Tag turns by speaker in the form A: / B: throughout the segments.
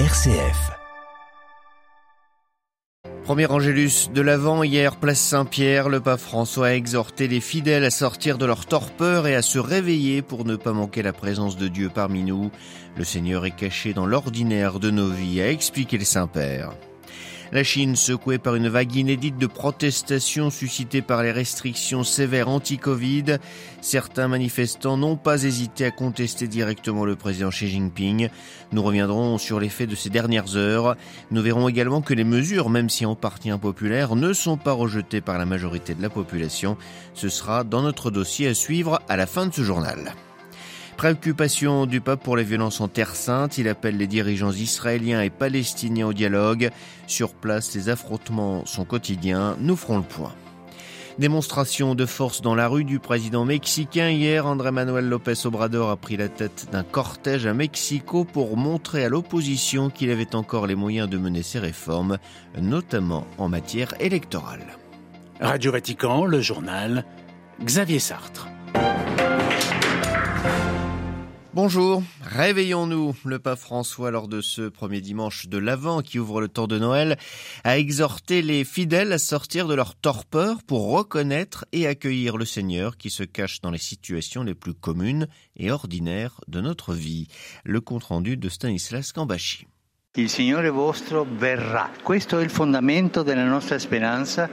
A: RCF.
B: Premier Angélus de l'Avent, hier, place Saint-Pierre, le pape François a exhorté les fidèles à sortir de leur torpeur et à se réveiller pour ne pas manquer la présence de Dieu parmi nous. Le Seigneur est caché dans l'ordinaire de nos vies, a expliqué le Saint-Père. La Chine, secouée par une vague inédite de protestations suscitées par les restrictions sévères anti-Covid, certains manifestants n'ont pas hésité à contester directement le président Xi Jinping. Nous reviendrons sur les faits de ces dernières heures. Nous verrons également que les mesures, même si en partie impopulaires, ne sont pas rejetées par la majorité de la population. Ce sera dans notre dossier à suivre à la fin de ce journal. Préoccupation du pape pour les violences en Terre Sainte, il appelle les dirigeants israéliens et palestiniens au dialogue. Sur place, les affrontements sont quotidiens, nous ferons le point. Démonstration de force dans la rue du président mexicain. Hier, André Manuel López Obrador a pris la tête d'un cortège à Mexico pour montrer à l'opposition qu'il avait encore les moyens de mener ses réformes, notamment en matière électorale.
C: Radio Vatican, le journal, Xavier Sartre.
B: Bonjour, réveillons-nous. Le pape François, lors de ce premier dimanche de l'Avent qui ouvre le temps de Noël, a exhorté les fidèles à sortir de leur torpeur pour reconnaître et accueillir le Seigneur qui se cache dans les situations les plus communes et ordinaires de notre vie. Le compte-rendu de Stanislas Kambashi.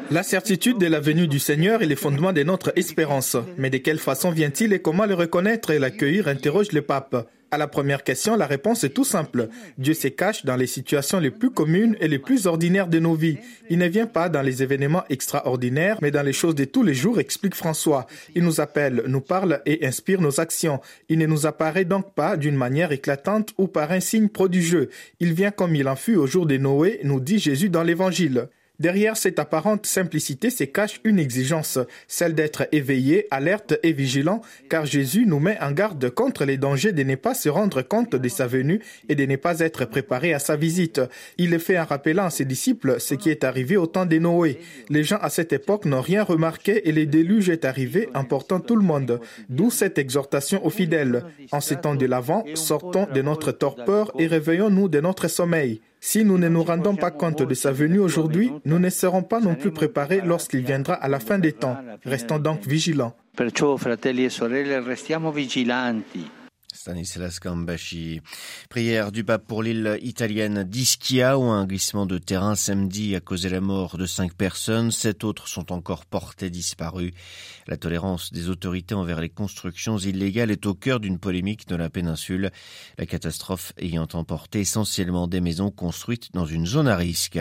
D: La certitude de la venue du Seigneur est le fondement de notre espérance. Mais de quelle façon vient-il et comment le reconnaître et l'accueillir interroge le pape. À la première question, la réponse est tout simple. Dieu se cache dans les situations les plus communes et les plus ordinaires de nos vies. Il ne vient pas dans les événements extraordinaires, mais dans les choses de tous les jours, explique François. Il nous appelle, nous parle et inspire nos actions. Il ne nous apparaît donc pas d'une manière éclatante ou par un signe prodigieux. Il vient comme il en fut au jour de Noé, nous dit Jésus dans l'Évangile. Derrière cette apparente simplicité se cache une exigence, celle d'être éveillé, alerte et vigilant, car Jésus nous met en garde contre les dangers de ne pas se rendre compte de sa venue et de ne pas être préparé à sa visite. Il le fait en rappelant à ses disciples ce qui est arrivé au temps de Noé. Les gens à cette époque n'ont rien remarqué et le déluge est arrivé emportant tout le monde. D'où cette exhortation aux fidèles. En ces temps de l'avant, sortons de notre torpeur et réveillons-nous de notre sommeil. Si nous ne nous rendons pas compte de sa venue aujourd'hui, nous ne serons pas non plus préparés lorsqu'il viendra à la fin des temps. Restons donc vigilants.
B: Stanislas Kambashi. Prière du pape pour l'île italienne d'Ischia où un glissement de terrain samedi a causé la mort de cinq personnes. Sept autres sont encore portés disparus. La tolérance des autorités envers les constructions illégales est au cœur d'une polémique de la péninsule. La catastrophe ayant emporté essentiellement des maisons construites dans une zone à risque.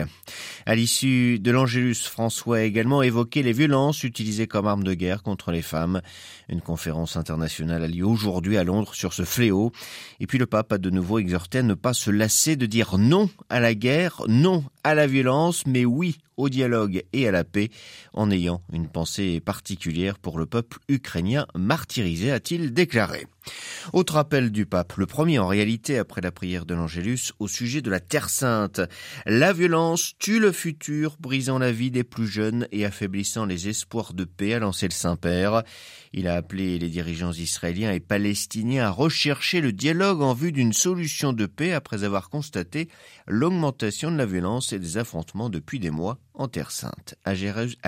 B: À l'issue de l'Angélus, François a également évoqué les violences utilisées comme arme de guerre contre les femmes. Une conférence internationale a lieu aujourd'hui à Londres sur ce fléau. Et puis le pape a de nouveau exhorté à ne pas se lasser de dire non à la guerre, non à la violence, mais oui au dialogue et à la paix, en ayant une pensée particulière pour le peuple ukrainien martyrisé, a-t-il déclaré. Autre appel du pape, le premier en réalité après la prière de l'Angélus au sujet de la Terre sainte. La violence tue le futur, brisant la vie des plus jeunes et affaiblissant les espoirs de paix, a lancé le Saint-Père. Il a appelé les dirigeants israéliens et palestiniens à rechercher le dialogue en vue d'une solution de paix après avoir constaté l'augmentation de la violence des affrontements depuis des mois en Terre sainte. À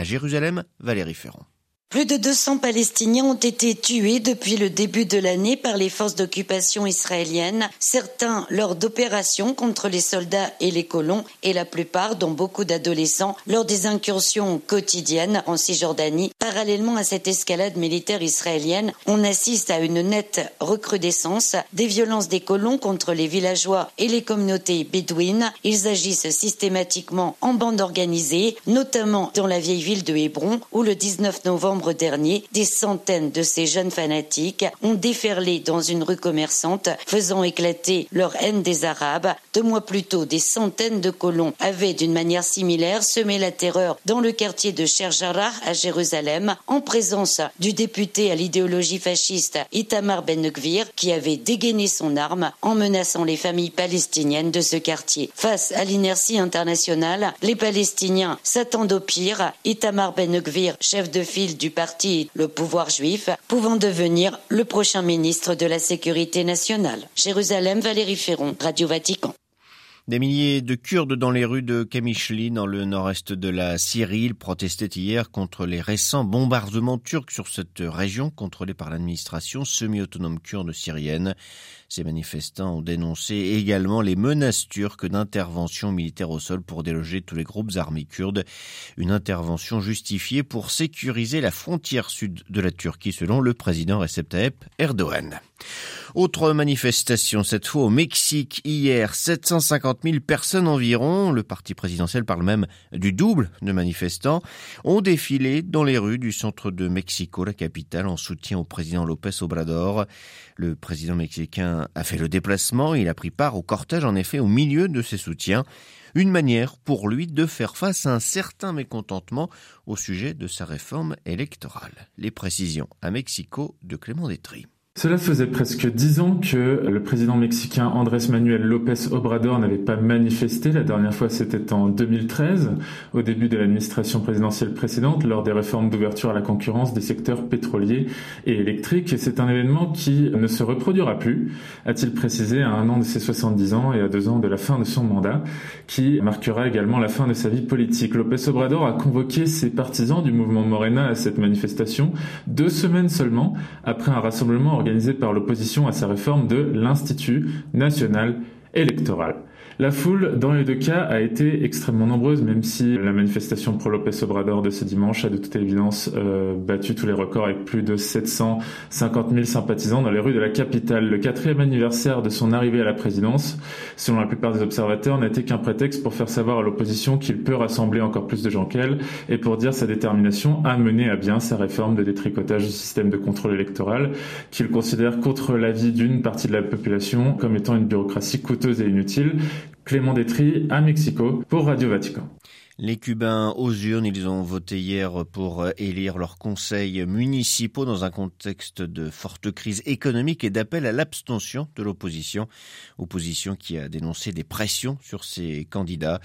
B: Jérusalem, Valérie Ferrand.
E: Plus de 200 Palestiniens ont été tués depuis le début de l'année par les forces d'occupation israéliennes, certains lors d'opérations contre les soldats et les colons, et la plupart, dont beaucoup d'adolescents, lors des incursions quotidiennes en Cisjordanie. Parallèlement à cette escalade militaire israélienne, on assiste à une nette recrudescence des violences des colons contre les villageois et les communautés bédouines. Ils agissent systématiquement en bande organisée, notamment dans la vieille ville de Hébron, où le 19 novembre dernier, des centaines de ces jeunes fanatiques ont déferlé dans une rue commerçante, faisant éclater leur haine des Arabes. Deux mois plus tôt, des centaines de colons avaient d'une manière similaire semé la terreur dans le quartier de Sherjara à Jérusalem, en présence du député à l'idéologie fasciste Itamar Ben-Gvir, qui avait dégainé son arme en menaçant les familles palestiniennes de ce quartier. Face à l'inertie internationale, les Palestiniens s'attendent au pire. Itamar Ben-Gvir, chef de file du parti Le Pouvoir juif, pouvant devenir le prochain ministre de la Sécurité nationale. Jérusalem, Valérie Ferron, Radio Vatican.
B: Des milliers de Kurdes dans les rues de Kamishli, dans le nord-est de la Syrie, protestaient hier contre les récents bombardements turcs sur cette région contrôlée par l'administration semi-autonome kurde syrienne. Ces manifestants ont dénoncé également les menaces turques d'intervention militaire au sol pour déloger tous les groupes armés kurdes. Une intervention justifiée pour sécuriser la frontière sud de la Turquie selon le président Recep Tayyip Erdogan. Autre manifestation, cette fois au Mexique, hier, 750 000 personnes environ, le parti présidentiel parle même du double de manifestants, ont défilé dans les rues du centre de Mexico, la capitale, en soutien au président López Obrador. Le président mexicain a fait le déplacement, il a pris part au cortège en effet au milieu de ses soutiens. Une manière pour lui de faire face à un certain mécontentement au sujet de sa réforme électorale. Les précisions à Mexico de Clément Détry.
A: Cela faisait presque dix ans que le président mexicain Andrés Manuel López Obrador n'avait pas manifesté. La dernière fois, c'était en 2013, au début de l'administration présidentielle précédente, lors des réformes d'ouverture à la concurrence des secteurs pétroliers et électriques. Et c'est un événement qui ne se reproduira plus, a-t-il précisé à un an de ses 70 ans et à deux ans de la fin de son mandat, qui marquera également la fin de sa vie politique. López Obrador a convoqué ses partisans du mouvement Morena à cette manifestation deux semaines seulement après un rassemblement organisé par l'opposition à sa réforme de l'Institut national électoral. La foule, dans les deux cas, a été extrêmement nombreuse, même si la manifestation pro Lopez Obrador de ce dimanche a de toute évidence euh, battu tous les records avec plus de 750 000 sympathisants dans les rues de la capitale. Le quatrième anniversaire de son arrivée à la présidence, selon la plupart des observateurs, n'a été qu'un prétexte pour faire savoir à l'opposition qu'il peut rassembler encore plus de gens qu'elle et pour dire sa détermination à mener à bien sa réforme de détricotage du système de contrôle électoral qu'il considère contre l'avis d'une partie de la population comme étant une bureaucratie coûteuse et inutile Clément Détry à Mexico pour Radio Vatican.
B: Les Cubains aux urnes, ils ont voté hier pour élire leurs conseils municipaux dans un contexte de forte crise économique et d'appel à l'abstention de l'opposition. Opposition qui a dénoncé des pressions sur ses candidats.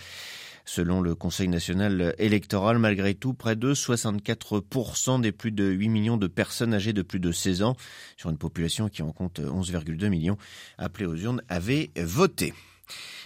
B: Selon le Conseil national électoral, malgré tout, près de 64% des plus de 8 millions de personnes âgées de plus de 16 ans, sur une population qui en compte 11,2 millions, appelées aux urnes, avaient voté.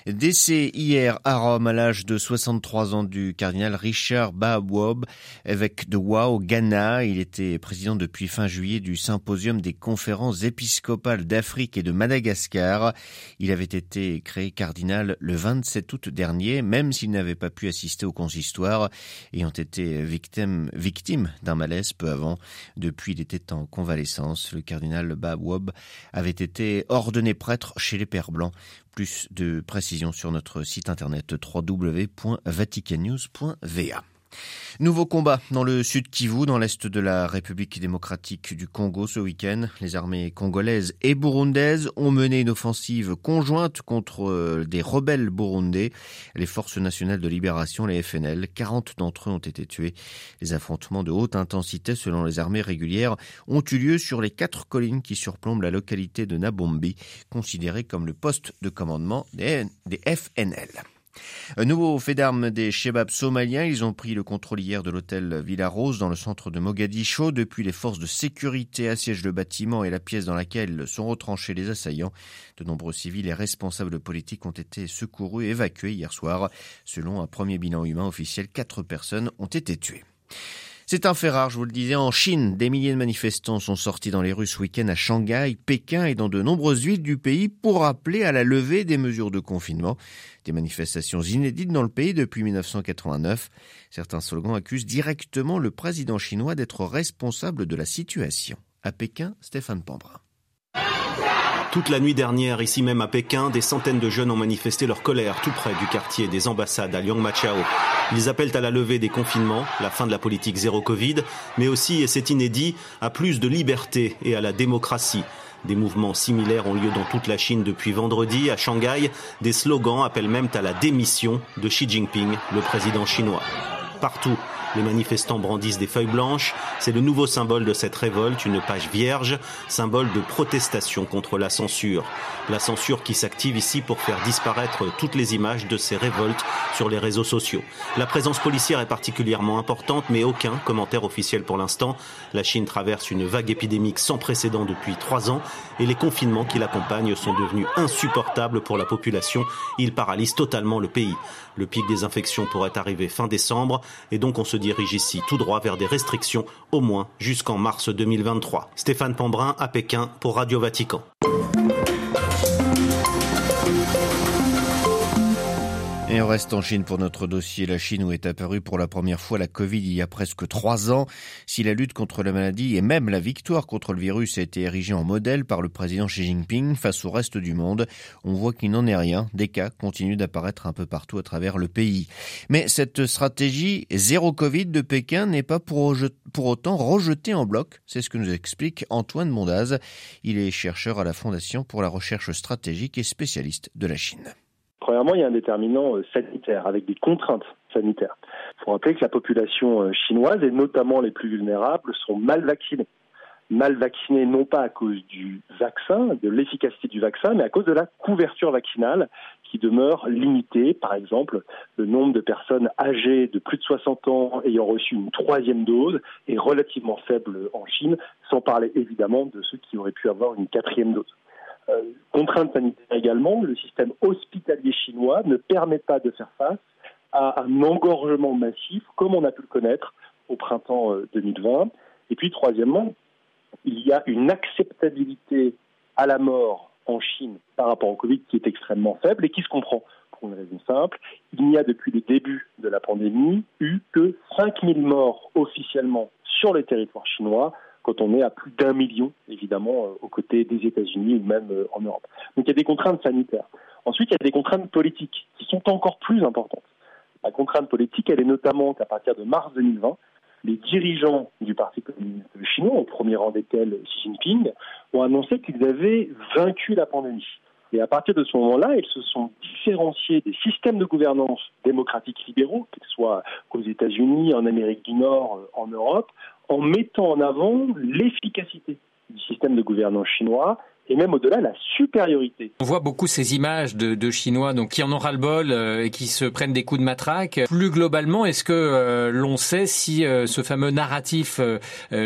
B: Décès hier à Rome à l'âge de 63 ans du cardinal Richard Bawob, évêque de Wa au Ghana. Il était président depuis fin juillet du symposium des conférences épiscopales d'Afrique et de Madagascar. Il avait été créé cardinal le 27 août dernier, même s'il n'avait pas pu assister au consistoire, ayant été victime, d'un malaise peu avant. Depuis, il était en convalescence. Le cardinal Bawob avait été ordonné prêtre chez les Pères Blancs. Plus de précisions sur notre site internet www.vaticannews.va. Nouveau combat dans le sud Kivu, dans l'est de la République démocratique du Congo ce week-end. Les armées congolaises et burundaises ont mené une offensive conjointe contre euh, des rebelles burundais, les forces nationales de libération, les FNL. 40 d'entre eux ont été tués. Les affrontements de haute intensité, selon les armées régulières, ont eu lieu sur les quatre collines qui surplombent la localité de Nabombi, considérée comme le poste de commandement des, des FNL. Un nouveau fait d'armes des Shebabs somaliens. Ils ont pris le contrôle hier de l'hôtel Villa Rose dans le centre de Mogadiscio. Depuis, les forces de sécurité assiègent le bâtiment et la pièce dans laquelle sont retranchés les assaillants. De nombreux civils et responsables politiques ont été secourus et évacués hier soir. Selon un premier bilan humain officiel, quatre personnes ont été tuées. C'est un fait rare, je vous le disais, en Chine, des milliers de manifestants sont sortis dans les rues ce week-end à Shanghai, Pékin et dans de nombreuses villes du pays pour appeler à la levée des mesures de confinement. Des manifestations inédites dans le pays depuis 1989. Certains slogans accusent directement le président chinois d'être responsable de la situation. À Pékin, Stéphane Pambrin.
F: Toute la nuit dernière, ici même à Pékin, des centaines de jeunes ont manifesté leur colère tout près du quartier des ambassades à Liangmachao. Ils appellent à la levée des confinements, la fin de la politique zéro Covid, mais aussi, et c'est inédit, à plus de liberté et à la démocratie. Des mouvements similaires ont lieu dans toute la Chine depuis vendredi. À Shanghai, des slogans appellent même à la démission de Xi Jinping, le président chinois. Partout. Les manifestants brandissent des feuilles blanches. C'est le nouveau symbole de cette révolte, une page vierge, symbole de protestation contre la censure. La censure qui s'active ici pour faire disparaître toutes les images de ces révoltes sur les réseaux sociaux. La présence policière est particulièrement importante, mais aucun commentaire officiel pour l'instant. La Chine traverse une vague épidémique sans précédent depuis trois ans et les confinements qui l'accompagnent sont devenus insupportables pour la population. Ils paralysent totalement le pays. Le pic des infections pourrait arriver fin décembre et donc on se dirige ici tout droit vers des restrictions au moins jusqu'en mars 2023. Stéphane Pambrin à Pékin pour Radio Vatican.
B: Et on reste en Chine pour notre dossier. La Chine où est apparue pour la première fois la Covid il y a presque trois ans. Si la lutte contre la maladie et même la victoire contre le virus a été érigée en modèle par le président Xi Jinping face au reste du monde, on voit qu'il n'en est rien. Des cas continuent d'apparaître un peu partout à travers le pays. Mais cette stratégie zéro Covid de Pékin n'est pas pour, pour autant rejetée en bloc. C'est ce que nous explique Antoine Mondaz. Il est chercheur à la Fondation pour la recherche stratégique et spécialiste de la Chine.
G: Premièrement, il y a un déterminant euh, sanitaire avec des contraintes sanitaires. Il faut rappeler que la population euh, chinoise, et notamment les plus vulnérables, sont mal vaccinées. Mal vaccinées non pas à cause du vaccin, de l'efficacité du vaccin, mais à cause de la couverture vaccinale qui demeure limitée. Par exemple, le nombre de personnes âgées de plus de 60 ans ayant reçu une troisième dose est relativement faible en Chine, sans parler évidemment de ceux qui auraient pu avoir une quatrième dose. Euh, contrainte sanitaire également, le système hospitalier chinois ne permet pas de faire face à un engorgement massif comme on a pu le connaître au printemps 2020. Euh, Et puis troisièmement, il y a une acceptabilité à la mort en Chine par rapport au Covid qui est extrêmement faible et qui se comprend? Pour une raison simple. Il n'y a depuis le début de la pandémie eu que 5000 morts officiellement sur le territoire chinois quand on est à plus d'un million, évidemment, euh, aux côtés des États-Unis ou même euh, en Europe. Donc il y a des contraintes sanitaires. Ensuite, il y a des contraintes politiques qui sont encore plus importantes. La contrainte politique, elle est notamment qu'à partir de mars 2020, les dirigeants du Parti communiste chinois, au premier rang desquels Xi Jinping, ont annoncé qu'ils avaient vaincu la pandémie. Et à partir de ce moment-là, ils se sont différenciés des systèmes de gouvernance démocratiques libéraux, qu'ils soient aux États-Unis, en Amérique du Nord, euh, en Europe, en mettant en avant l'efficacité du système de gouvernance chinois et même au-delà la supériorité.
H: On voit beaucoup ces images de, de Chinois donc qui en ont ras-le-bol euh, et qui se prennent des coups de matraque. Plus globalement, est-ce que euh, l'on sait si euh, ce fameux narratif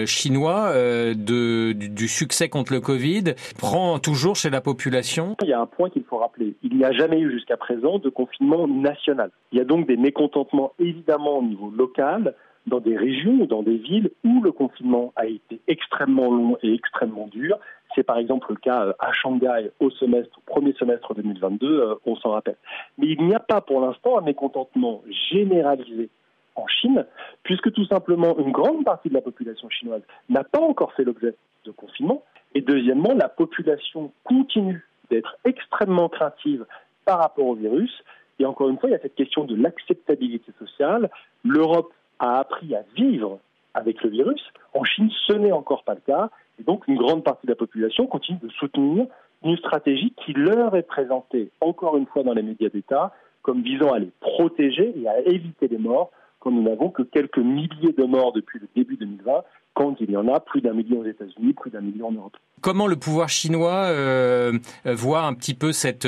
H: chinois de, du, du, succès contre le Covid prend toujours chez la population?
G: Il y a un point qu'il faut rappeler. Il n'y a jamais eu jusqu'à présent de confinement national. Il y a donc des mécontentements évidemment au niveau local dans des régions ou dans des villes où le confinement a été extrêmement long et extrêmement dur. C'est par exemple le cas euh, à Shanghai au semestre, premier semestre 2022, euh, on s'en rappelle. Mais il n'y a pas pour l'instant un mécontentement généralisé en Chine, puisque tout simplement une grande partie de la population chinoise n'a pas encore fait l'objet de confinement. Et deuxièmement, la population continue d'être extrêmement craintive par rapport au virus. Et encore une fois, il y a cette question de l'acceptabilité sociale. L'Europe a appris à vivre avec le virus. En Chine, ce n'est encore pas le cas. Et donc, une grande partie de la population continue de soutenir une stratégie qui leur est présentée, encore une fois, dans les médias d'État, comme visant à les protéger et à éviter les morts, quand nous n'avons que quelques milliers de morts depuis le début 2020, quand il y en a plus d'un million aux États-Unis, plus d'un million en Europe.
H: Comment le pouvoir chinois euh, voit un petit peu cette,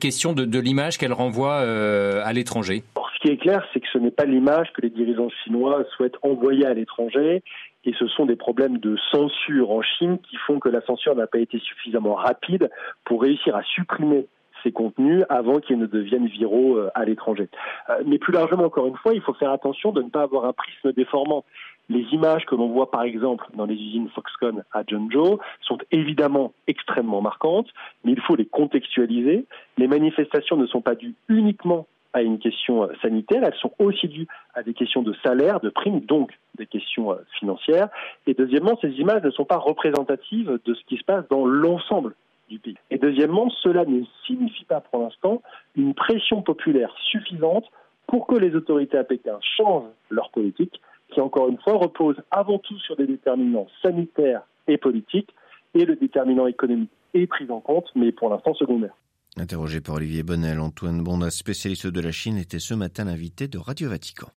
H: question de, l'image qu'elle renvoie euh, à l'étranger?
G: Qui est clair, c'est que ce n'est pas l'image que les dirigeants chinois souhaitent envoyer à l'étranger, et ce sont des problèmes de censure en Chine qui font que la censure n'a pas été suffisamment rapide pour réussir à supprimer ces contenus avant qu'ils ne deviennent viraux euh, à l'étranger. Euh, mais plus largement, encore une fois, il faut faire attention de ne pas avoir un prisme déformant. Les images que l'on voit par exemple dans les usines Foxconn à Zhengzhou sont évidemment extrêmement marquantes, mais il faut les contextualiser. Les manifestations ne sont pas dues uniquement à une question euh, sanitaire, elles sont aussi dues à des questions de salaire, de primes, donc des questions euh, financières. Et deuxièmement, ces images ne sont pas représentatives de ce qui se passe dans l'ensemble du pays. Et deuxièmement, cela ne signifie pas pour l'instant une pression populaire suffisante pour que les autorités à Pékin changent leur politique, qui encore une fois repose avant tout sur des déterminants sanitaires et politiques, et le déterminant économique est pris en compte, mais pour l'instant secondaire.
B: Interrogé par Olivier Bonnel, Antoine Bonda, spécialiste de la Chine, était ce matin l'invité de Radio Vatican.